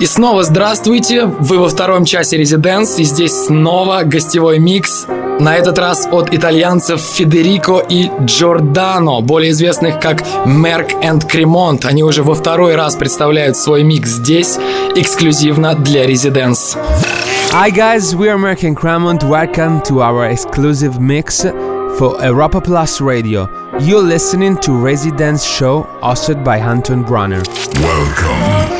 И снова здравствуйте! Вы во втором часе Резиденс, и здесь снова гостевой микс. На этот раз от итальянцев Федерико и Джордано, более известных как Мерк энд Кремонт. Они уже во второй раз представляют свой микс здесь, эксклюзивно для Резиденс. Hi guys, we are Merck and Cremont. Welcome to our exclusive mix for Europa Plus Radio. You're listening to Residence Show hosted by Anton Brunner. Welcome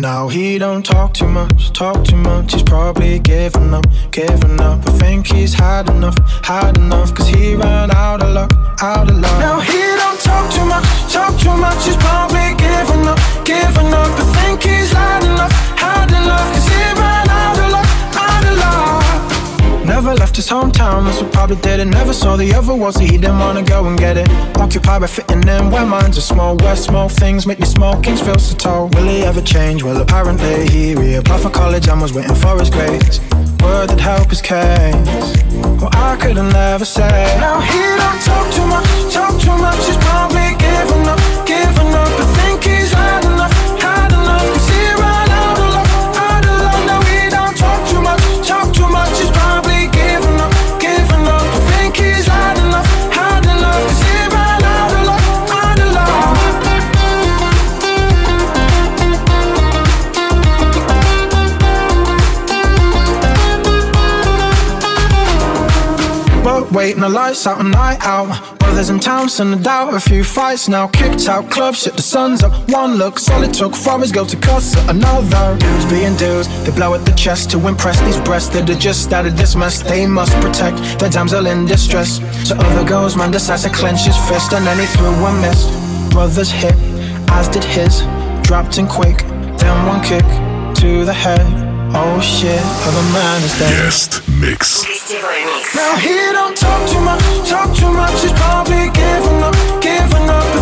Now he don't talk too much, talk too much. He's probably giving up, giving up. I think he's had enough, had enough. Cause he ran out of luck, out of luck. Now he don't talk too much, talk too much. He's probably giving up, giving up. I think he's had enough, had enough. Cause he ran out of luck, out of luck. Never left his hometown, that's what probably did it. Never saw the other world, so he didn't wanna go and get it. Occupied by fitting in where minds are small. Where small things make these small kings feel so tall. Will he ever change? Well, apparently he reapplied for college and was waiting for his grades. Word that help his case. Well, I could have never say. Now he don't talk too much, talk too much. He's probably waiting the lights out, a night out. Brothers in town, send a doubt. A few fights now, kicked out club shit. The sun's up. One look, solid took for his girl to cuss at another. Dudes being dudes, they blow at the chest to impress these breasts that are just out of this mess. They must protect the damsel in distress. So other girls, man decides to clench his fist, and then he threw a miss. Brothers hit, as did his. Dropped in quick, then one kick to the head. Oh shit, how my mind is that? Guest mix. Now he don't talk too much, talk too much. He's probably giving up, giving up.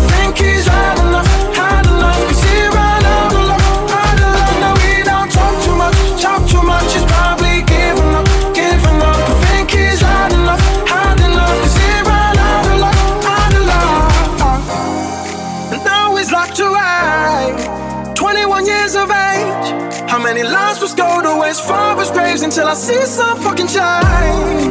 I see some fucking change?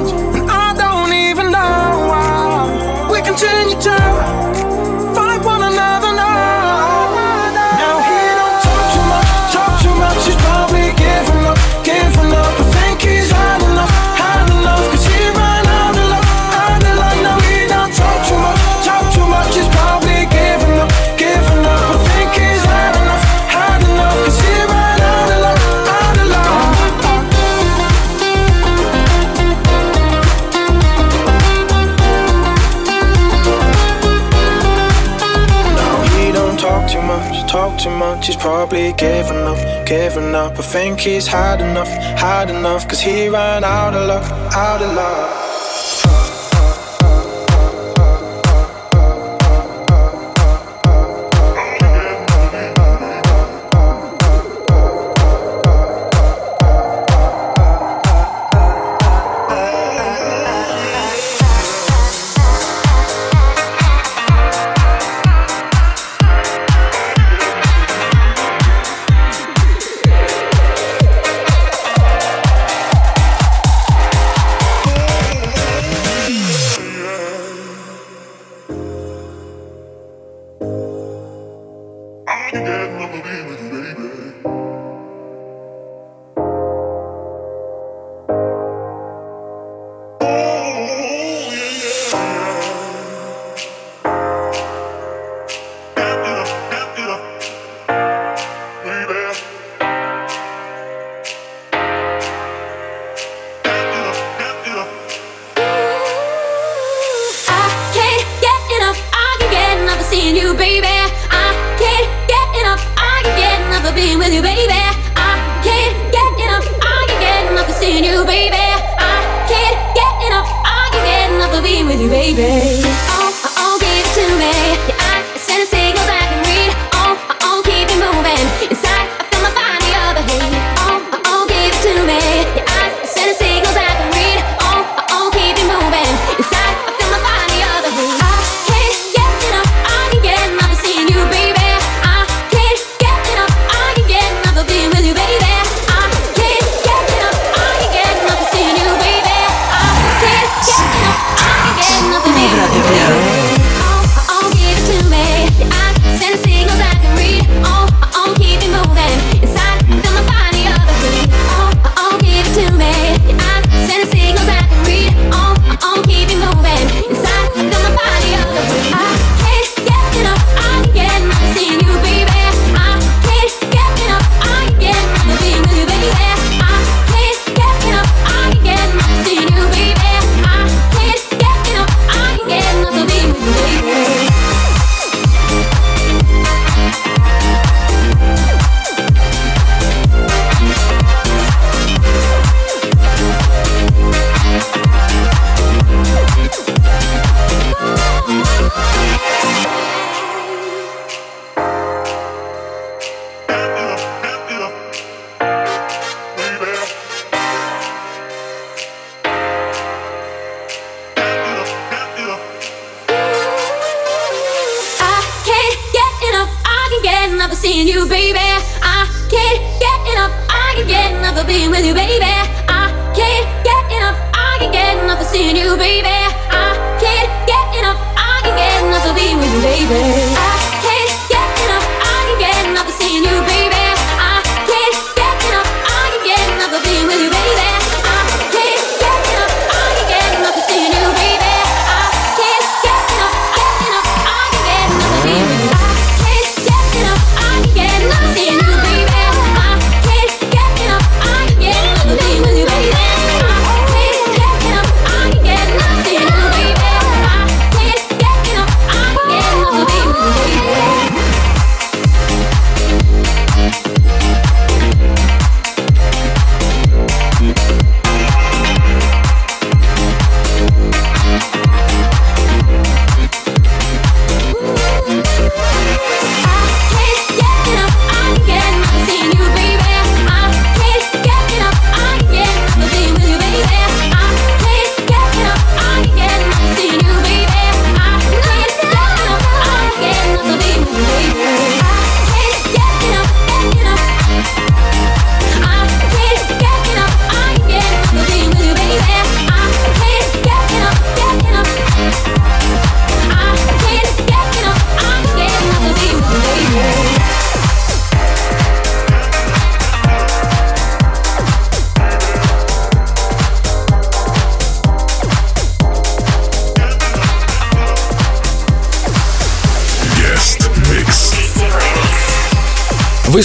Giving up, giving up. I think he's had enough, had enough. Cause he ran out of luck, out of luck.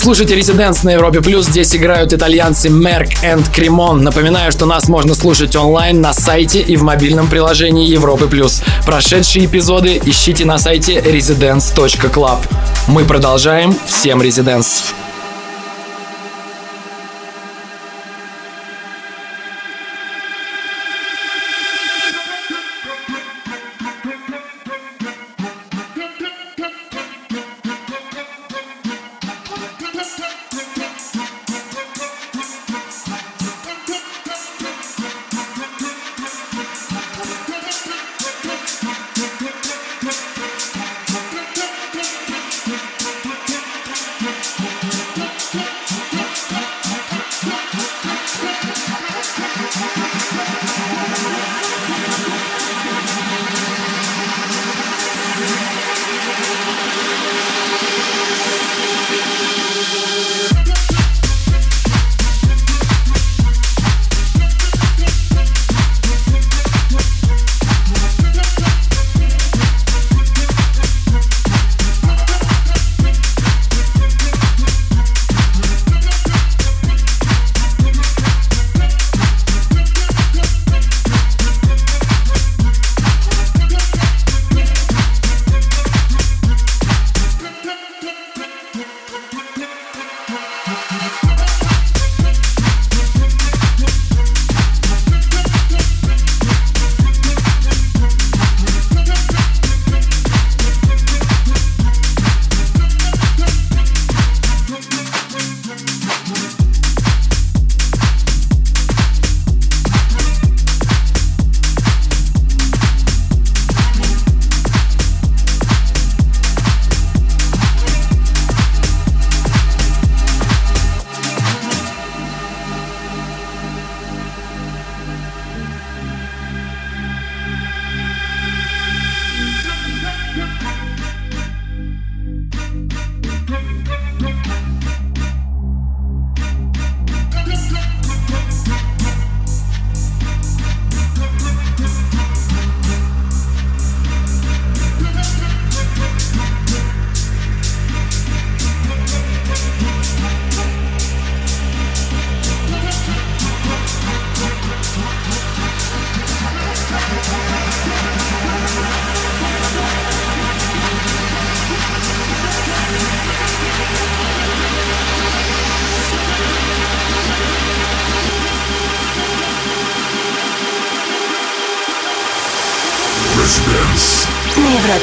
слушаете Residents на Европе Плюс. Здесь играют итальянцы Merck and Cremon. Напоминаю, что нас можно слушать онлайн на сайте и в мобильном приложении Европы Плюс. Прошедшие эпизоды ищите на сайте residence.club. Мы продолжаем. Всем Residents!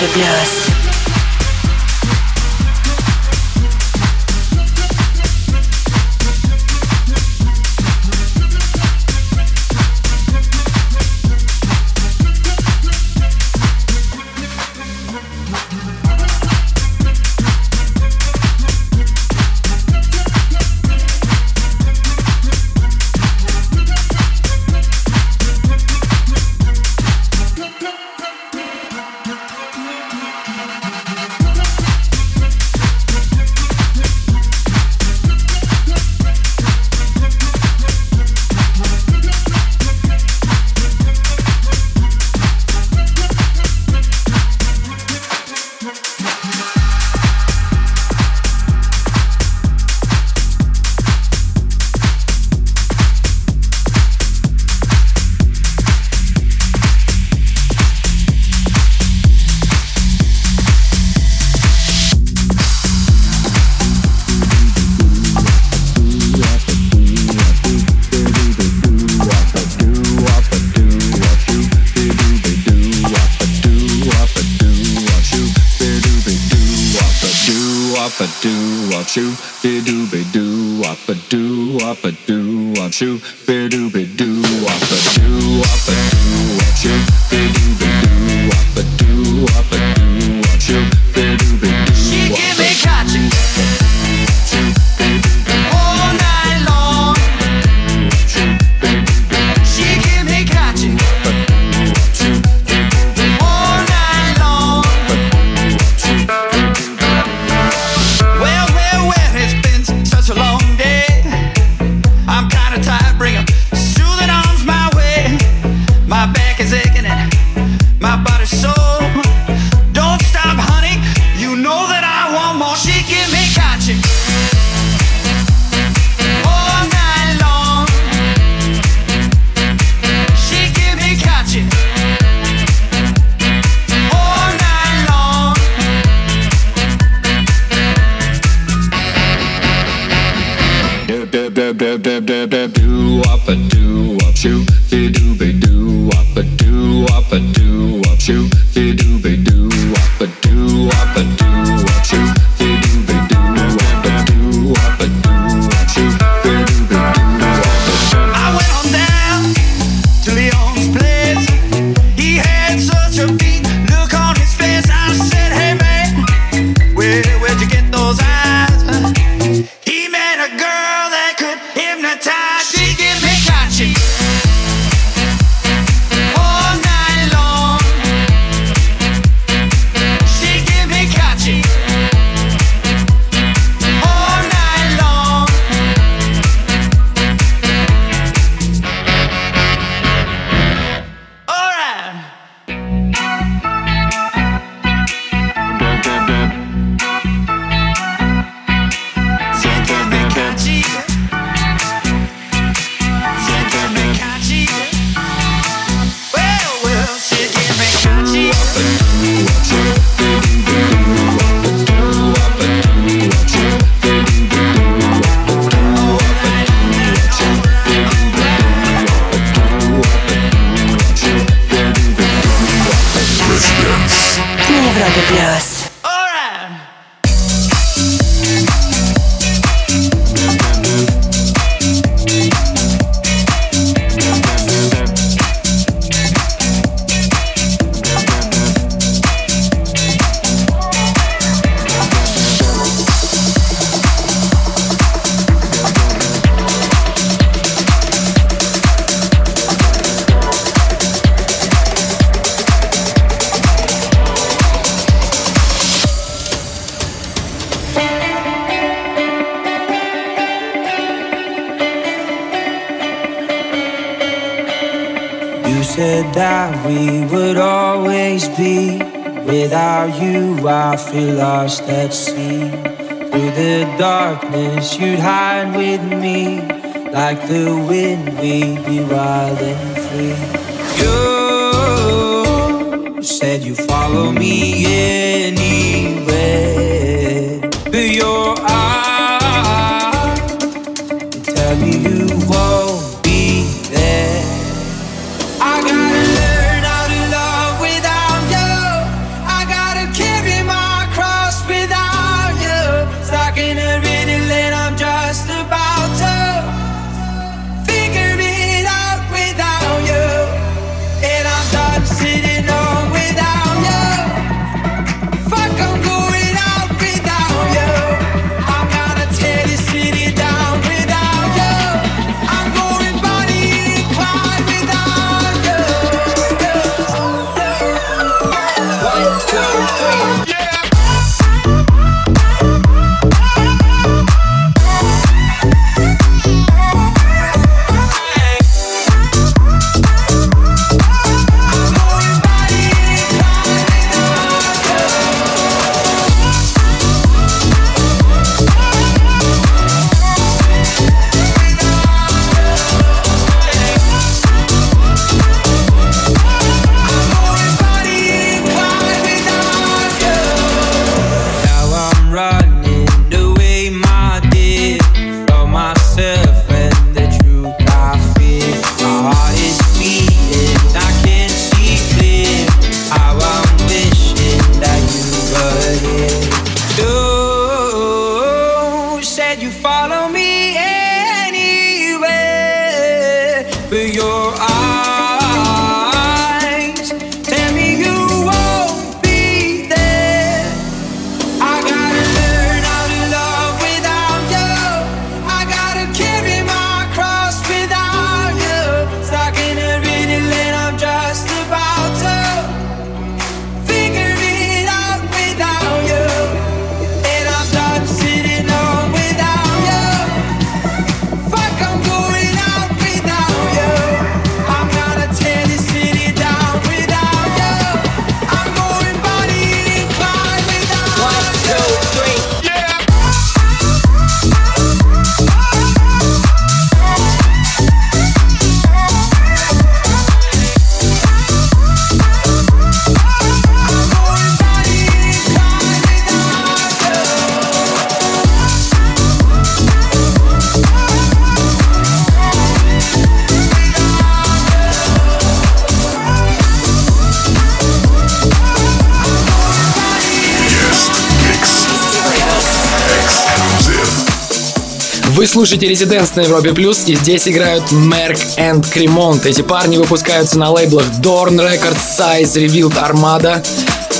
de Gloss. Feel lost at sea. Through the darkness, you'd hide with me. Like the wind, we'd be wild and free. You said you'd follow me anywhere. But your слушаете Резиденс на Европе Плюс, и здесь играют Мерк и Кремонт. Эти парни выпускаются на лейблах Dorn Records, Size, Revealed Armada.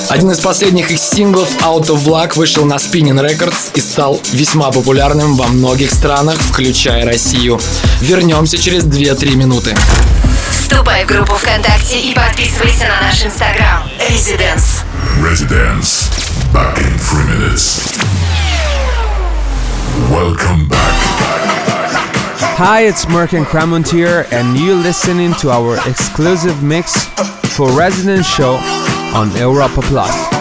Один из последних их синглов Out of Luck вышел на Spinning Records и стал весьма популярным во многих странах, включая Россию. Вернемся через 2-3 минуты. Вступай в группу ВКонтакте и подписывайся на наш инстаграм. Residence. Residence. Back in three minutes. Welcome back. Hi, it's Merk and Kremont here, and you're listening to our exclusive mix for Resident Show on Europa Plus.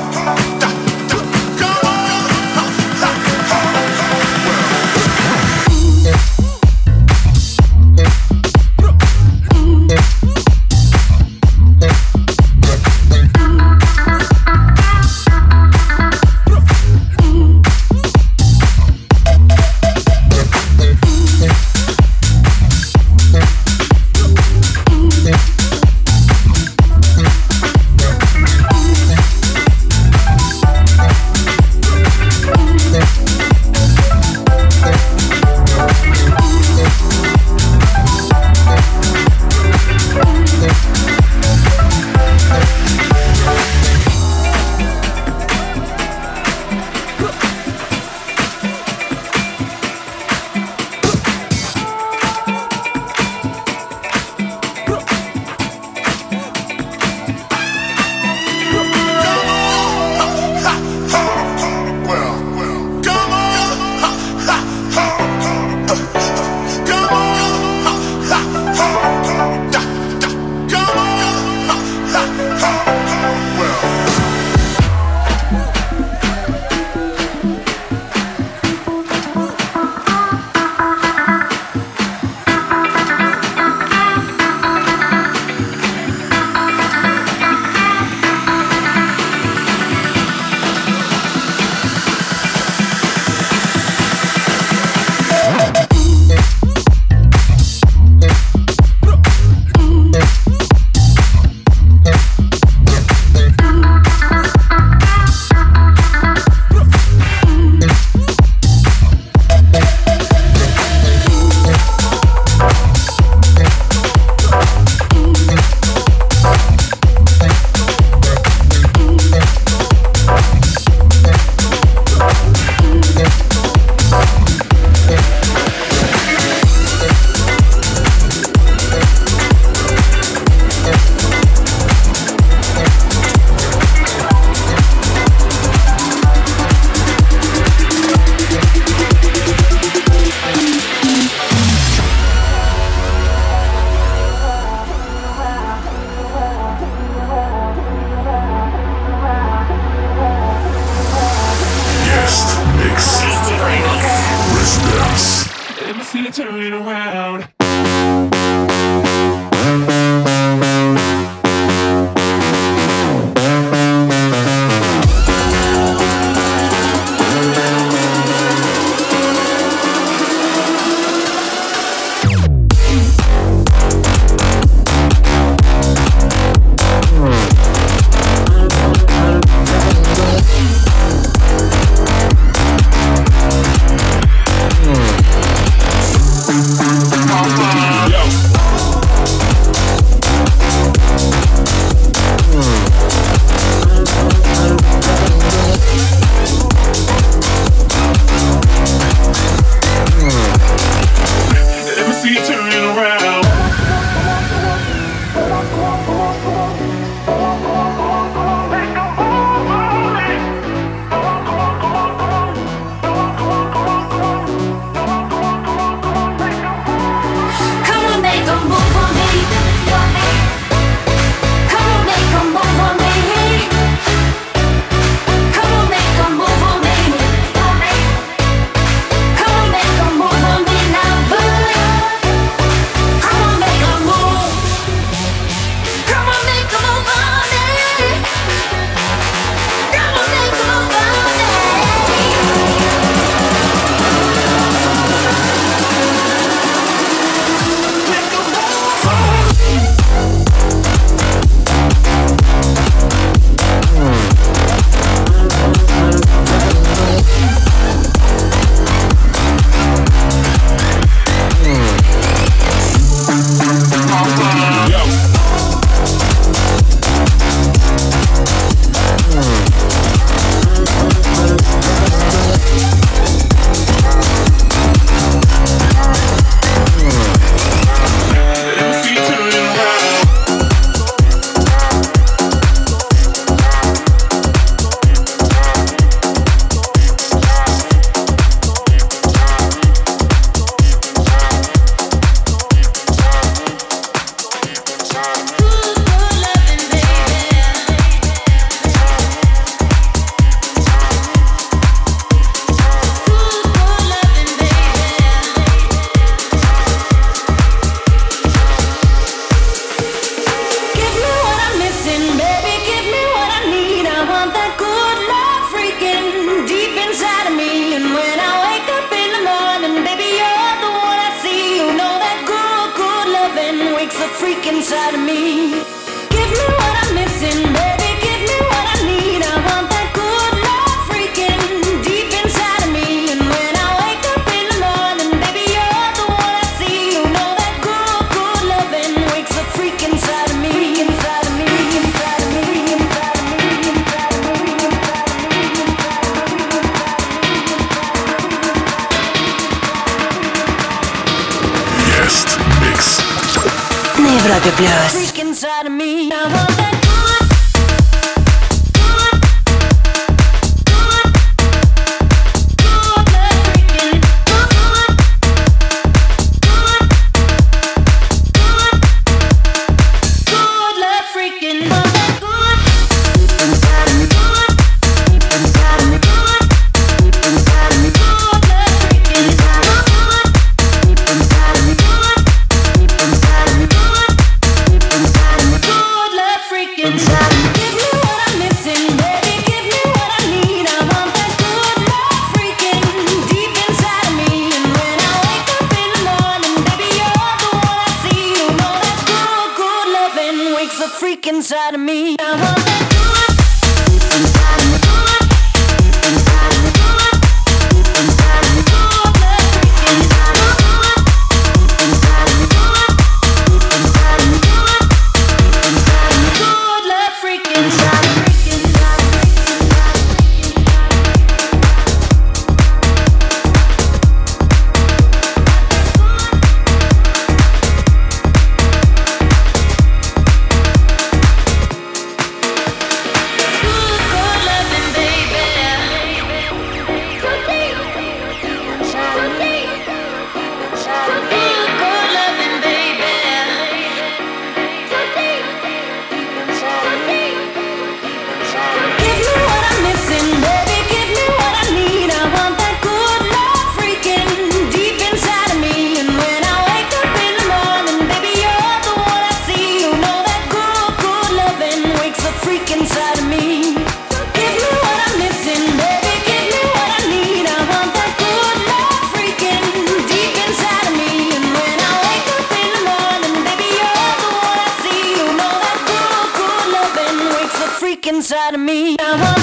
Inside of me.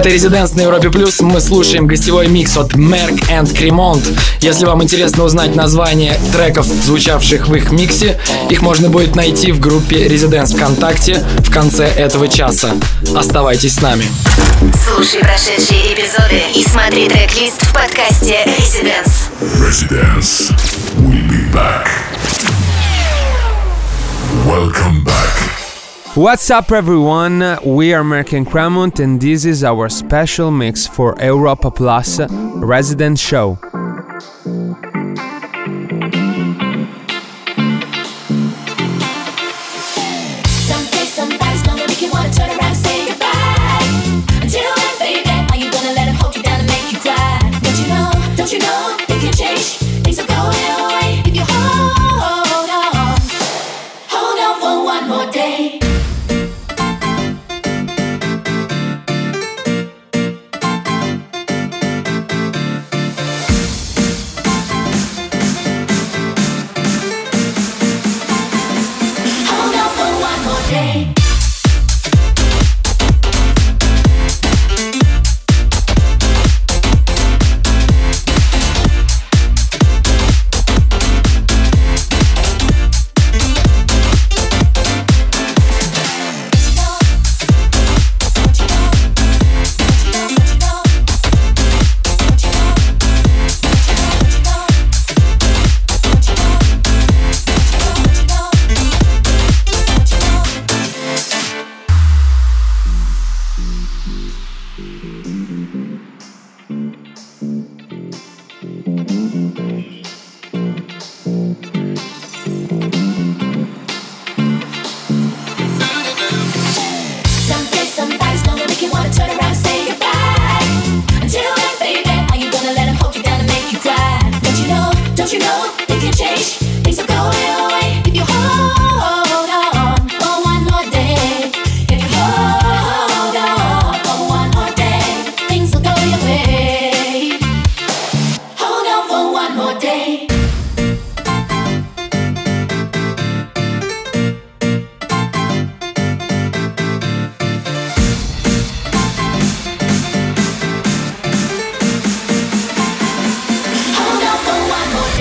Это Резиденс на Европе Плюс. Мы слушаем гостевой микс от Merck and Cremont. Если вам интересно узнать название треков, звучавших в их миксе, их можно будет найти в группе Резиденс ВКонтакте в конце этого часа. Оставайтесь с нами. Слушай прошедшие эпизоды и смотри трек-лист в подкасте Residence. Residence. We'll be back. Welcome back. What's up, everyone? We are Merk and Kremont, and this is our special mix for Europa Plus Resident Show.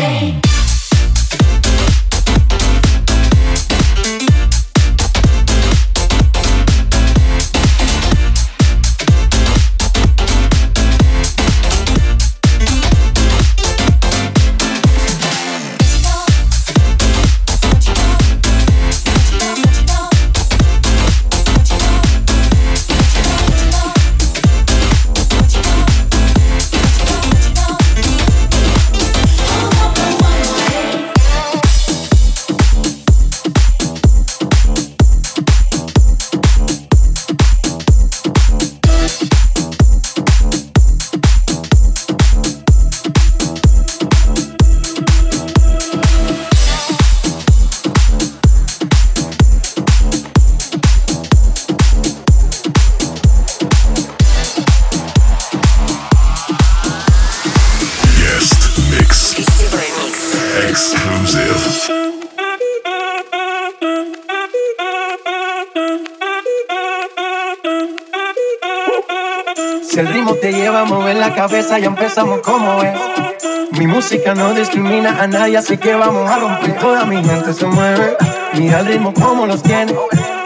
Day. No discrimina a nadie, así que vamos a romper. Toda mi gente se mueve. Mira el ritmo como los tiene.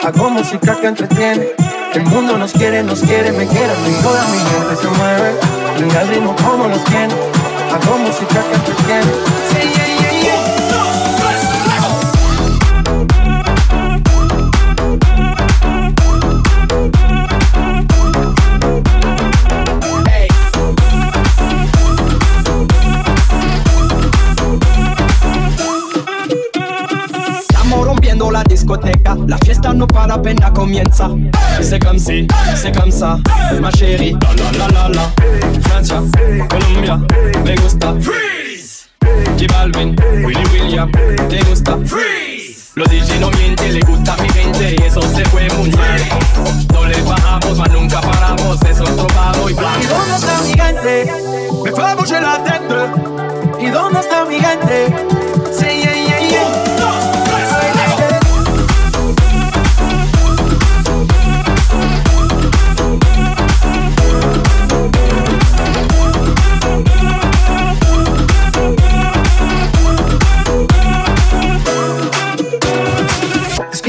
Hago música que entretiene. El mundo nos quiere, nos quiere, me quiere. Y toda mi gente se mueve. Mira el ritmo como los tiene. Hago música que entretiene. Sí. Para apenas comienza. C'est comme si, c'est comme ça, ma chérie. La la la la. Francia, Colombia, me gusta. Freeze. J Balvin, Willy William, te gusta. Freeze. Los DJ no mienten, le gusta mi gente y eso se fue muy bien. No le bajamos, mas nunca paramos, eso es probado y plan. ¿Y dónde está mi gente? Me fue bouger la tête. ¿Y dónde está mi gente?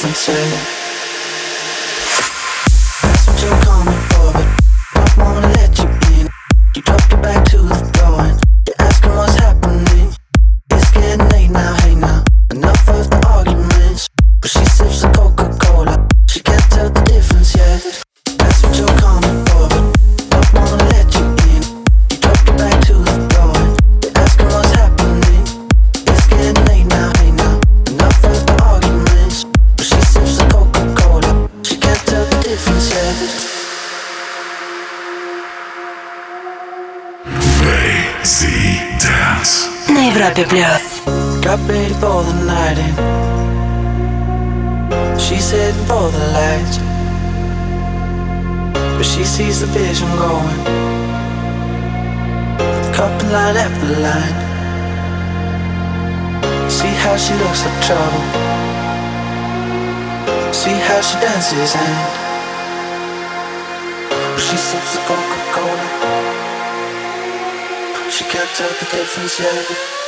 Tell the Yeah. Got ready for the night in. She's heading for the lights. But she sees the vision going. Couple line after line. See how she looks like trouble. See how she dances and she sips a Coca-Cola. She can't tell the difference yet.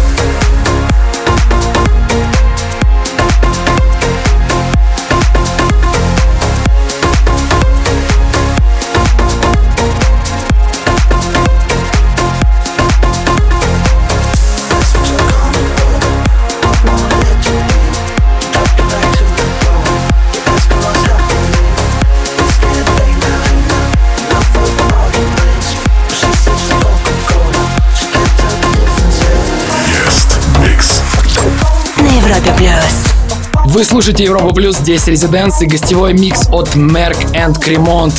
Вы слушаете Европа Плюс, здесь Резиденс и гостевой микс от Merck and Cremont.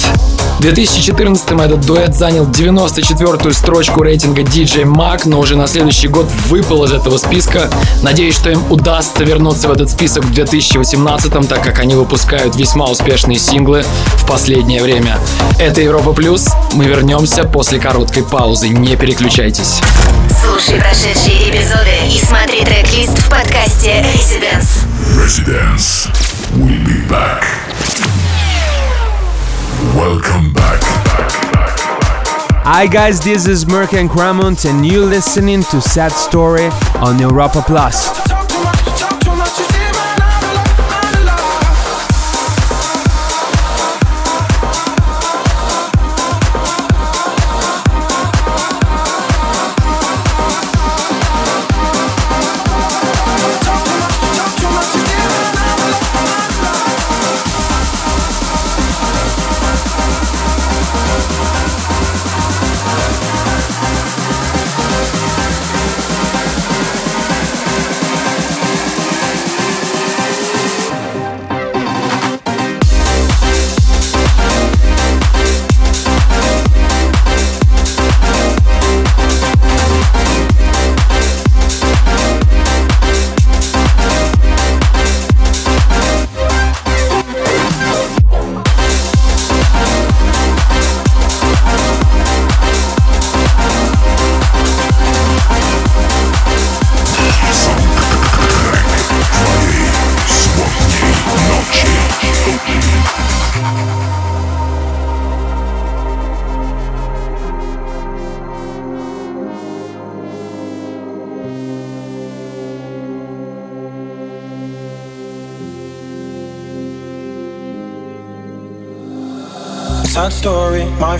В 2014 этот дуэт занял 94-ю строчку рейтинга DJ Mag, но уже на следующий год выпал из этого списка. Надеюсь, что им удастся вернуться в этот список в 2018, так как они выпускают весьма успешные синглы в последнее время. Это Европа Плюс. Мы вернемся после короткой паузы. Не переключайтесь. Слушай прошедшие эпизоды и смотри трек-лист в подкасте Residence. Residence. We'll be back. Welcome back. Hi guys, this is Merk and Kremont and you're listening to Sad Story on Europa Plus.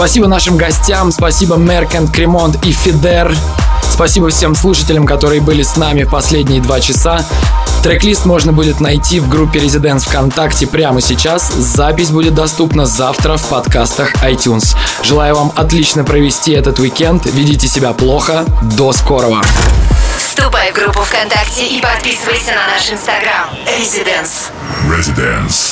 Спасибо нашим гостям, спасибо Меркент, Кремонт и Фидер. Спасибо всем слушателям, которые были с нами последние два часа. Трек-лист можно будет найти в группе Residents ВКонтакте прямо сейчас. Запись будет доступна завтра в подкастах iTunes. Желаю вам отлично провести этот уикенд. Ведите себя плохо. До скорого. Вступай в группу ВКонтакте и подписывайся на наш инстаграм. Residents. Residents.